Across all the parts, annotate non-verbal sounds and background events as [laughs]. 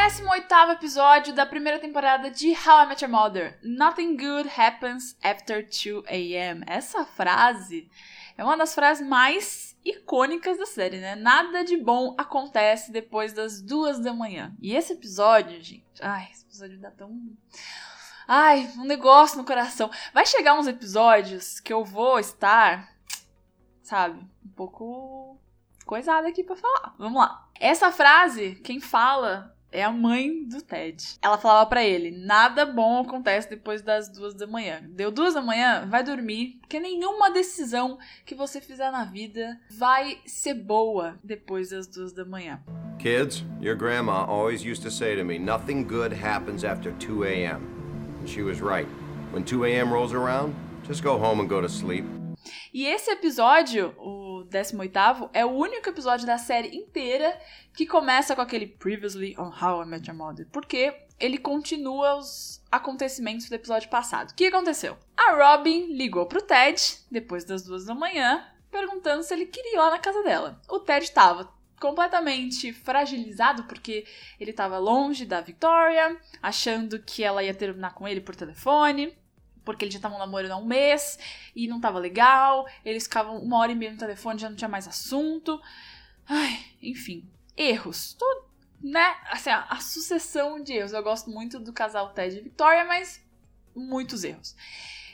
18 episódio da primeira temporada de How I Met Your Mother. Nothing good happens after 2 a.m. Essa frase é uma das frases mais icônicas da série, né? Nada de bom acontece depois das duas da manhã. E esse episódio, gente, ai, esse episódio dá tão. Ai, um negócio no coração. Vai chegar uns episódios que eu vou estar, sabe, um pouco coisada aqui pra falar. Vamos lá. Essa frase, quem fala é a mãe do Ted. Ela falava para ele: nada bom acontece depois das duas da manhã. Deu duas da manhã, vai dormir, porque nenhuma decisão que você fizer na vida vai ser boa depois das duas da manhã. Kids, your grandma always used to say to me, nothing good happens after 2 a.m. And she was right. When 2 a.m. rolls around, just go home and go to sleep. E esse episódio, o 18 é o único episódio da série inteira que começa com aquele Previously on How I Met Your Mother, porque ele continua os acontecimentos do episódio passado. O que aconteceu? A Robin ligou pro Ted, depois das duas da manhã, perguntando se ele queria ir lá na casa dela. O Ted estava completamente fragilizado porque ele estava longe da Victoria, achando que ela ia terminar com ele por telefone porque eles já estavam namorando há um mês e não tava legal, eles ficavam uma hora e meia no telefone já não tinha mais assunto. Ai, enfim, erros. Tudo, né? Assim, a, a sucessão de erros. Eu gosto muito do casal Ted e Victoria, mas muitos erros.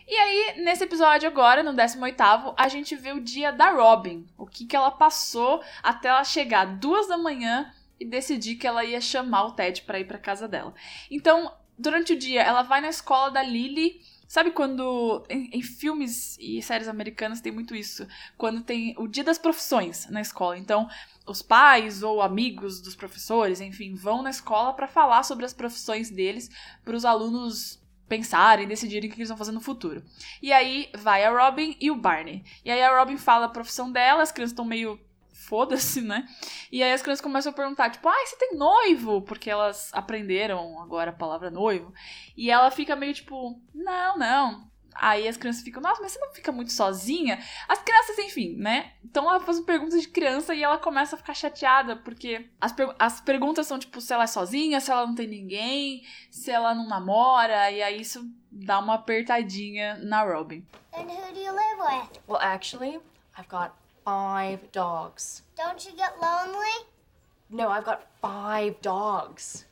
E aí, nesse episódio agora, no 18 a gente vê o dia da Robin. O que, que ela passou até ela chegar duas da manhã e decidir que ela ia chamar o Ted para ir para casa dela. Então, durante o dia, ela vai na escola da Lily Sabe quando. Em, em, filmes e séries americanas tem muito isso. Quando tem o dia das profissões na escola. Então, os pais ou amigos dos professores, enfim, vão na escola para falar sobre as profissões deles para os alunos pensarem, decidirem o que eles vão fazer no futuro. E aí vai a Robin e o Barney. E aí a Robin fala a profissão dela, as crianças estão meio foda-se, né? E aí as crianças começam a perguntar, tipo, ai, ah, você tem noivo? Porque elas aprenderam agora a palavra noivo. E ela fica meio tipo, não, não. Aí as crianças ficam, nossa, mas você não fica muito sozinha? As crianças, enfim, né? Então ela faz perguntas de criança e ela começa a ficar chateada, porque as, per as perguntas são tipo, se ela é sozinha, se ela não tem ninguém, se ela não namora, e aí isso dá uma apertadinha na Robin. And who do you live with? Well, actually, I've got five dogs. Don't you get lonely? No, I've got five dogs.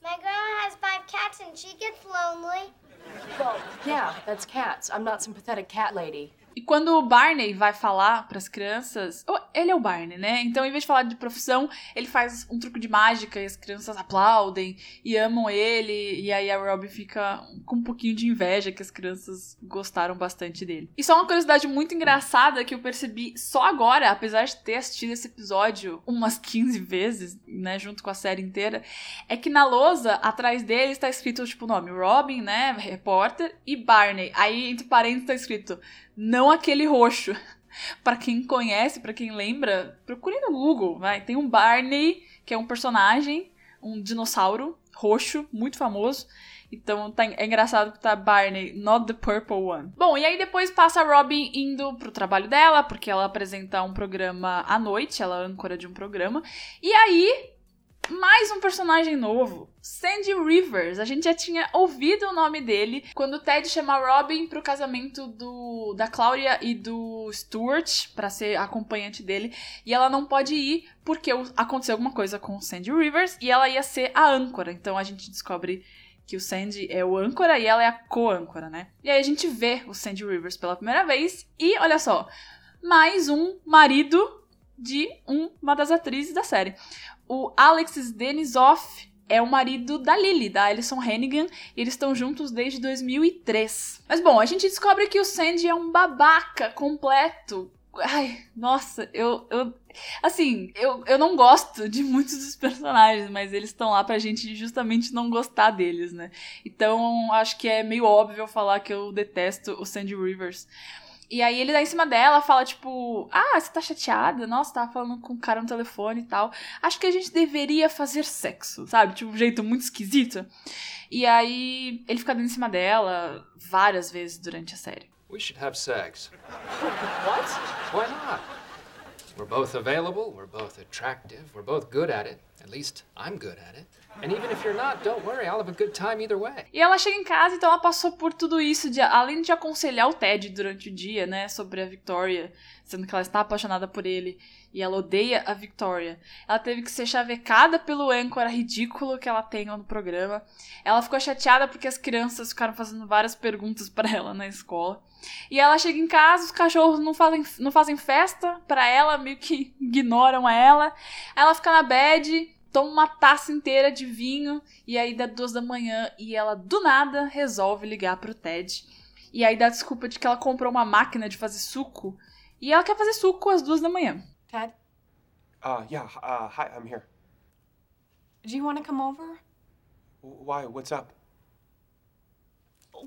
My grandma has five cats and she gets lonely. Well, yeah, that's cats. I'm not some pathetic cat lady. E quando o Barney vai falar para as crianças, ele é o Barney, né? Então, em vez de falar de profissão, ele faz um truque de mágica e as crianças aplaudem e amam ele. E aí a Robin fica com um pouquinho de inveja que as crianças gostaram bastante dele. E só uma curiosidade muito engraçada que eu percebi só agora, apesar de ter assistido esse episódio umas 15 vezes, né, junto com a série inteira, é que na lousa atrás dele está escrito tipo o nome Robin, né, repórter, e Barney. Aí entre parênteses está escrito não aquele roxo. [laughs] para quem conhece, para quem lembra, procure no Google, vai. Tem um Barney, que é um personagem, um dinossauro roxo, muito famoso. Então tá, é engraçado que tá Barney, not the purple one. Bom, e aí depois passa a Robin indo pro trabalho dela, porque ela apresenta um programa à noite, ela é âncora de um programa. E aí mais um personagem novo, Sandy Rivers. A gente já tinha ouvido o nome dele quando o Ted chama Robin pro casamento do da Claudia e do Stuart para ser acompanhante dele, e ela não pode ir porque aconteceu alguma coisa com Sandy Rivers e ela ia ser a âncora. Então a gente descobre que o Sandy é o âncora e ela é a co-âncora, né? E aí a gente vê o Sandy Rivers pela primeira vez e olha só, mais um marido de uma das atrizes da série o Alexis Denisoff é o marido da Lily, da Alison Hannigan, e eles estão juntos desde 2003. Mas bom, a gente descobre que o Sandy é um babaca completo. Ai, nossa, eu. eu assim, eu, eu não gosto de muitos dos personagens, mas eles estão lá pra gente justamente não gostar deles, né? Então acho que é meio óbvio falar que eu detesto o Sandy Rivers. E aí ele dá em cima dela, fala tipo: Ah, você tá chateada? Nossa, tava falando com o um cara no telefone e tal. Acho que a gente deveria fazer sexo, sabe? Tipo, um jeito muito esquisito. E aí ele fica dando em cima dela várias vezes durante a série. We should have sex. [laughs] What? Why not? We're both available, we're both attractive, we're both good at it. At least I'm good at it. And even if you're not, don't worry, I'll have a good time either way. E ela chega em casa, então ela passou por tudo isso, de, além de aconselhar o Ted durante o dia, né, sobre a Victoria, sendo que ela está apaixonada por ele e ela odeia a Victoria. Ela teve que ser chavecada pelo âncora ridículo que ela tem no programa. Ela ficou chateada porque as crianças ficaram fazendo várias perguntas para ela na escola. E ela chega em casa, os cachorros não fazem, não fazem festa para ela, meio que ignoram ela. Ela fica na bed, toma uma taça inteira de vinho e aí dá duas da manhã e ela do nada resolve ligar pro Ted. E aí dá desculpa de que ela comprou uma máquina de fazer suco e ela quer fazer suco às duas da manhã. Ted, Uh, yeah, uh, hi, I'm here. do you want to come over? Why? What's up?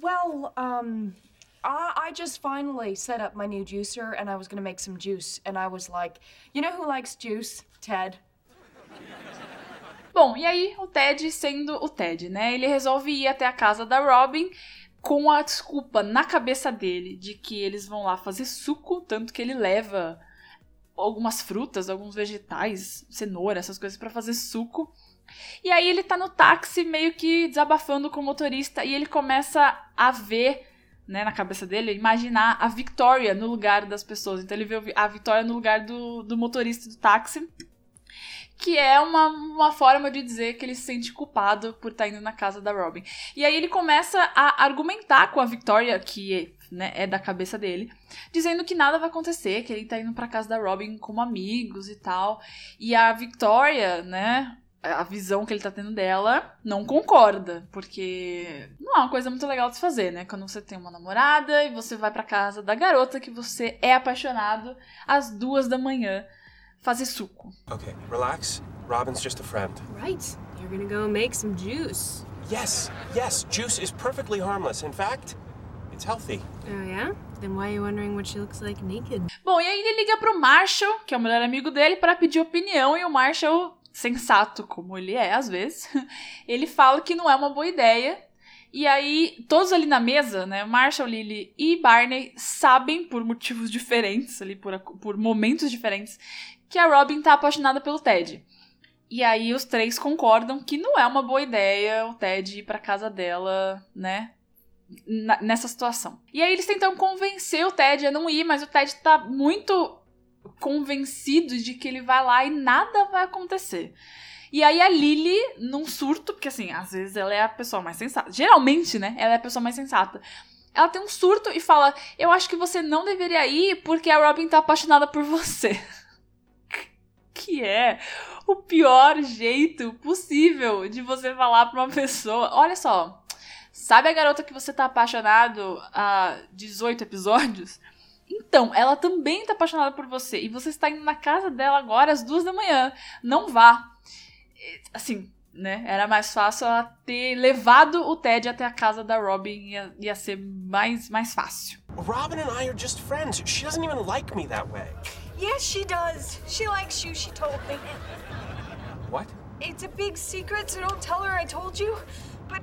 Well, um, I, I just finally set up my new juicer and I was gonna make some juice. And I was like, you know who likes juice? Ted. Bom, e aí o Ted sendo o Ted, né? Ele resolve ir até a casa da Robin com a desculpa na cabeça dele de que eles vão lá fazer suco, tanto que ele leva algumas frutas, alguns vegetais, cenoura, essas coisas pra fazer suco. E aí ele tá no táxi meio que desabafando com o motorista e ele começa a ver, né, na cabeça dele, imaginar a Victoria no lugar das pessoas. Então ele vê a Victoria no lugar do, do motorista do táxi que é uma, uma forma de dizer que ele se sente culpado por estar indo na casa da Robin. E aí ele começa a argumentar com a Victoria, que né, é da cabeça dele, dizendo que nada vai acontecer, que ele tá indo pra casa da Robin como amigos e tal. E a Victoria, né, a visão que ele tá tendo dela, não concorda, porque não é uma coisa muito legal de se fazer, né? Quando você tem uma namorada e você vai pra casa da garota que você é apaixonado às duas da manhã fazer suco. Okay, relax. Robin's just a friend. Right. You're gonna go make some juice. Yes, yes, juice is perfectly harmless. In fact, it's healthy. Oh, yeah? Then why are you wondering what she looks like naked? Bom, e aí ele liga pro Marshall, que é o melhor amigo dele, para pedir opinião, e o Marshall, sensato como ele é às vezes, [laughs] ele fala que não é uma boa ideia. E aí, todos ali na mesa, né, Marshall, Lily e Barney sabem, por motivos diferentes, ali, por, por momentos diferentes, que a Robin tá apaixonada pelo Ted. E aí os três concordam que não é uma boa ideia o Ted ir pra casa dela, né? nessa situação. E aí eles tentam convencer o Ted a não ir, mas o Ted tá muito convencido de que ele vai lá e nada vai acontecer. E aí a Lily, num surto, porque assim, às vezes ela é a pessoa mais sensata. Geralmente, né? Ela é a pessoa mais sensata. Ela tem um surto e fala: Eu acho que você não deveria ir porque a Robin tá apaixonada por você. [laughs] que é o pior jeito possível de você falar pra uma pessoa. Olha só, sabe a garota que você tá apaixonado há 18 episódios? Então, ela também tá apaixonada por você. E você está indo na casa dela agora às duas da manhã. Não vá. E, Assim, né? Era mais fácil ela ter levado o Ted até a casa da Robin. Ia, ia ser mais, mais fácil. Robin and I are just friends. She doesn't even like me that way. Yes, she does. She likes you, she told me. What? It's a big secret, so don't tell her I told you. But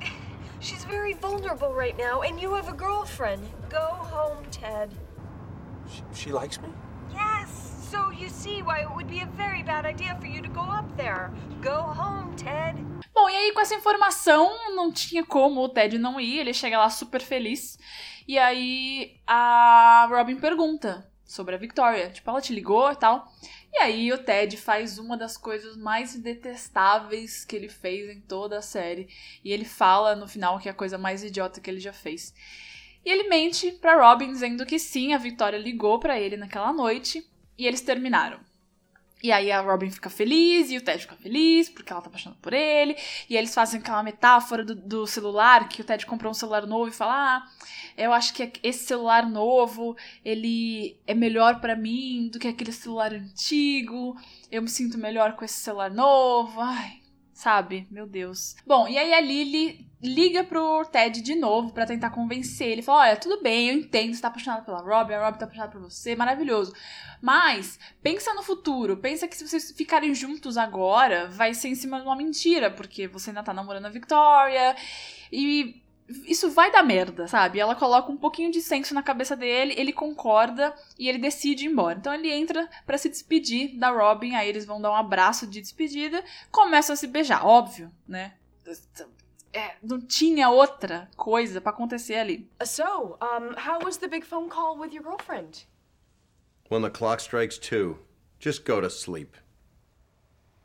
she's very vulnerable right now, and you have a girlfriend. Go home, Ted. She, she likes me? Yes, so you see why it would be a very bad idea for you to go up there. Go home, Ted. Bom, e aí com essa informação, não tinha como o Ted não ir, ele chega lá super feliz. E aí a Robin pergunta sobre a Victoria, tipo, ela te ligou e tal. E aí o Ted faz uma das coisas mais detestáveis que ele fez em toda a série. E ele fala no final que é a coisa mais idiota que ele já fez. E ele mente pra Robin dizendo que sim, a Victoria ligou pra ele naquela noite e eles terminaram. E aí a Robin fica feliz e o Ted fica feliz porque ela tá apaixonada por ele. E eles fazem aquela metáfora do, do celular, que o Ted comprou um celular novo e fala: Ah, eu acho que esse celular novo ele é melhor pra mim do que aquele celular antigo. Eu me sinto melhor com esse celular novo. Ai, sabe? Meu Deus. Bom, e aí a Lily liga pro Ted de novo pra tentar convencer ele. Fala: Olha, tudo bem, eu entendo, você tá apaixonado pela Robin, a Robin tá apaixonada por você, maravilhoso. Mas pensa no futuro, pensa que se vocês ficarem juntos agora, vai ser em cima de uma mentira, porque você ainda tá namorando a Victoria. E isso vai dar merda, sabe? Ela coloca um pouquinho de senso na cabeça dele, ele concorda e ele decide ir embora. Então ele entra para se despedir da Robin, aí eles vão dar um abraço de despedida, começam a se beijar, óbvio, né? É, não tinha outra coisa para acontecer ali. So, um, how was the big phone call with your girlfriend? When the clock strikes two, just go to sleep.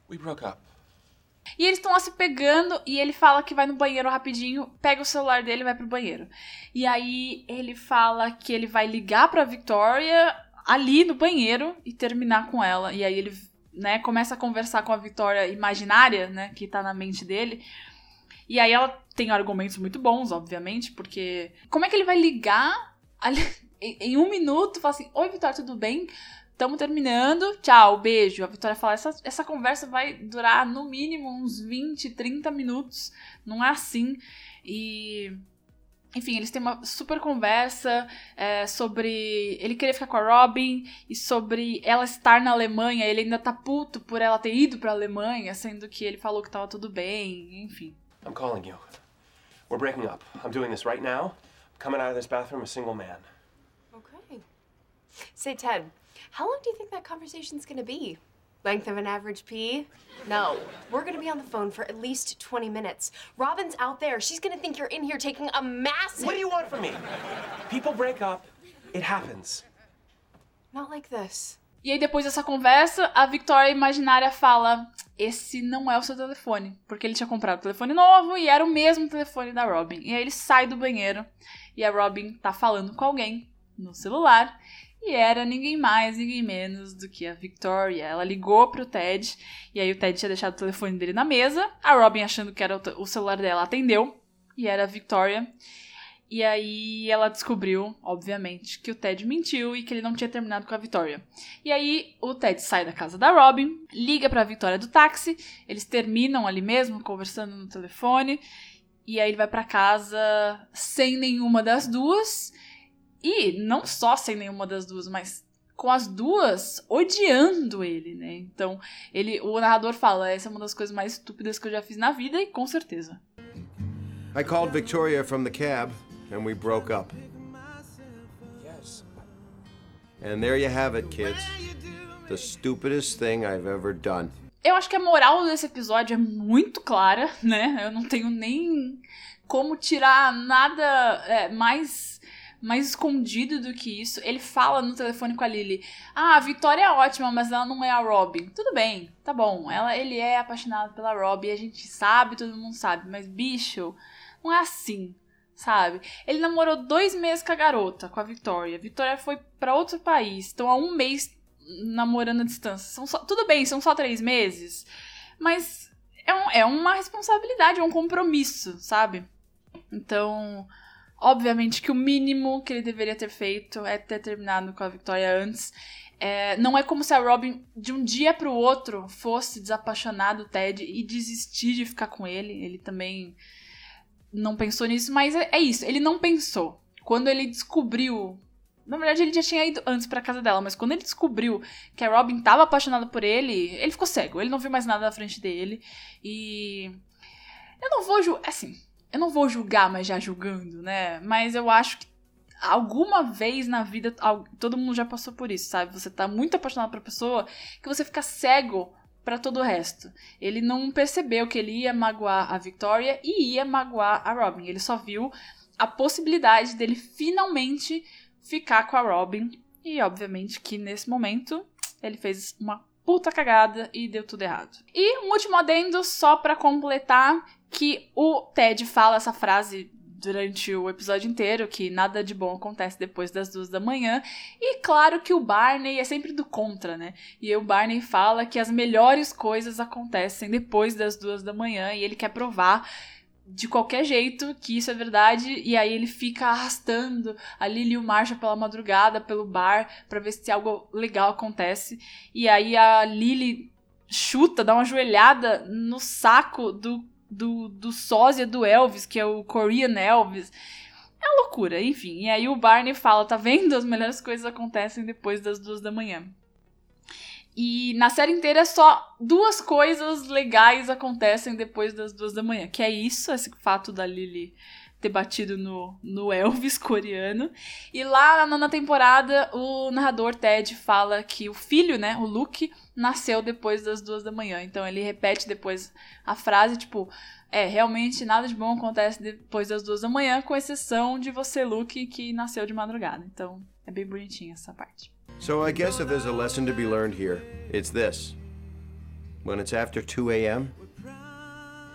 We broke up. E eles estão lá se pegando e ele fala que vai no banheiro rapidinho, pega o celular dele e vai pro banheiro. E aí ele fala que ele vai ligar pra Victoria ali no banheiro e terminar com ela. E aí ele, né, começa a conversar com a Victoria imaginária, né, que tá na mente dele. E aí ela tem argumentos muito bons, obviamente, porque como é que ele vai ligar ali, [laughs] em, um minuto, fala assim: "Oi, Victoria, tudo bem?" Estamos terminando. Tchau, beijo. A Vitória fala: essa, essa conversa vai durar no mínimo uns 20, 30 minutos. Não é assim. E. Enfim, eles têm uma super conversa é, sobre ele querer ficar com a Robin e sobre ela estar na Alemanha. Ele ainda tá puto por ela ter ido pra Alemanha, sendo que ele falou que tava tudo bem, enfim. I'm calling you. We're breaking up. I'm doing this right now. I'm coming out of this bathroom a single man. Okay. Say, Ted, how long do you think that conversation's gonna be? Length of an average pee? No. We're gonna be on the phone for at least 20 minutes. Robin's out there. She's gonna think you're in here taking a massive. What do you want from me? People break up. It happens. Not like this. E aí, depois dessa conversa, a Victoria imaginária fala: Esse não é o seu telefone. Porque ele tinha comprado um telefone novo e era o mesmo telefone da Robin. E aí ele sai do banheiro e a Robin tá falando com alguém no celular. E era ninguém mais, ninguém menos do que a Victoria. Ela ligou pro Ted, e aí o Ted tinha deixado o telefone dele na mesa. A Robin, achando que era o celular dela, atendeu, e era a Victoria. E aí ela descobriu, obviamente, que o Ted mentiu e que ele não tinha terminado com a Victoria. E aí o Ted sai da casa da Robin, liga pra Victoria do táxi, eles terminam ali mesmo, conversando no telefone, e aí ele vai para casa sem nenhuma das duas. E não só sem nenhuma das duas, mas com as duas odiando ele, né? Então, ele, o narrador fala, essa é uma das coisas mais estúpidas que eu já fiz na vida e com certeza. I called Victoria from the cab, and we broke up. Yes. And there you have it, kids. The stupidest thing I've ever done. Eu acho que a moral desse episódio é muito clara, né? Eu não tenho nem como tirar nada é, mais mais escondido do que isso. Ele fala no telefone com a Lily: Ah, a Vitória é ótima, mas ela não é a Robin. Tudo bem, tá bom. Ela, ele é apaixonado pela Robin, a gente sabe, todo mundo sabe. Mas, bicho, não é assim, sabe? Ele namorou dois meses com a garota, com a Vitória. A Vitória foi para outro país, estão há um mês namorando à distância. São só, tudo bem, são só três meses, mas é, um, é uma responsabilidade, é um compromisso, sabe? Então, Obviamente que o mínimo que ele deveria ter feito é ter terminado com a Victoria antes. É, não é como se a Robin, de um dia para o outro, fosse desapaixonar do Ted e desistir de ficar com ele. Ele também não pensou nisso, mas é, é isso. Ele não pensou. Quando ele descobriu. Na verdade, ele já tinha ido antes pra casa dela, mas quando ele descobriu que a Robin estava apaixonada por ele, ele ficou cego. Ele não viu mais nada na frente dele. E. Eu não vou. Ju assim, eu não vou julgar, mas já julgando, né? Mas eu acho que alguma vez na vida todo mundo já passou por isso, sabe? Você tá muito apaixonado por pessoa que você fica cego para todo o resto. Ele não percebeu que ele ia magoar a Victoria e ia magoar a Robin. Ele só viu a possibilidade dele finalmente ficar com a Robin. E obviamente que nesse momento ele fez uma puta cagada e deu tudo errado. E um último adendo só para completar que o Ted fala essa frase durante o episódio inteiro, que nada de bom acontece depois das duas da manhã. E claro que o Barney é sempre do contra, né? E o Barney fala que as melhores coisas acontecem depois das duas da manhã e ele quer provar de qualquer jeito que isso é verdade e aí ele fica arrastando a Lily e o Marshall pela madrugada pelo bar para ver se algo legal acontece e aí a Lily chuta, dá uma joelhada no saco do do, do sósia do Elvis, que é o Korean Elvis. É uma loucura, enfim. E aí o Barney fala, tá vendo? As melhores coisas acontecem depois das duas da manhã. E na série inteira só duas coisas legais acontecem depois das duas da manhã. Que é isso, esse fato da Lily ter batido no, no Elvis coreano. E lá na nona temporada, o narrador Ted fala que o filho, né, o Luke, nasceu depois das duas da manhã. Então ele repete depois a frase, tipo, é, realmente nada de bom acontece depois das duas da manhã, com exceção de você, Luke, que nasceu de madrugada. Então é bem bonitinha essa parte. So I guess if there's a lesson to be learned here, it's this. When it's after 2 a.m.,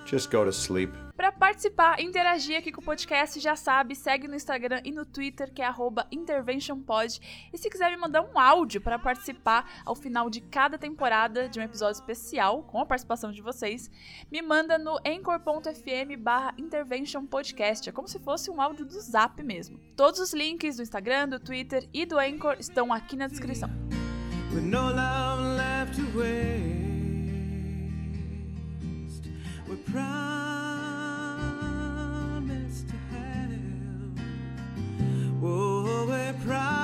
just go to sleep. Para participar, interagir aqui com o podcast, já sabe, segue no Instagram e no Twitter, que é interventionpod. E se quiser me mandar um áudio para participar ao final de cada temporada de um episódio especial, com a participação de vocês, me manda no anchor.fm barra interventionpodcast. É como se fosse um áudio do Zap mesmo. Todos os links do Instagram, do Twitter e do Anchor estão aqui na descrição. With We're proud.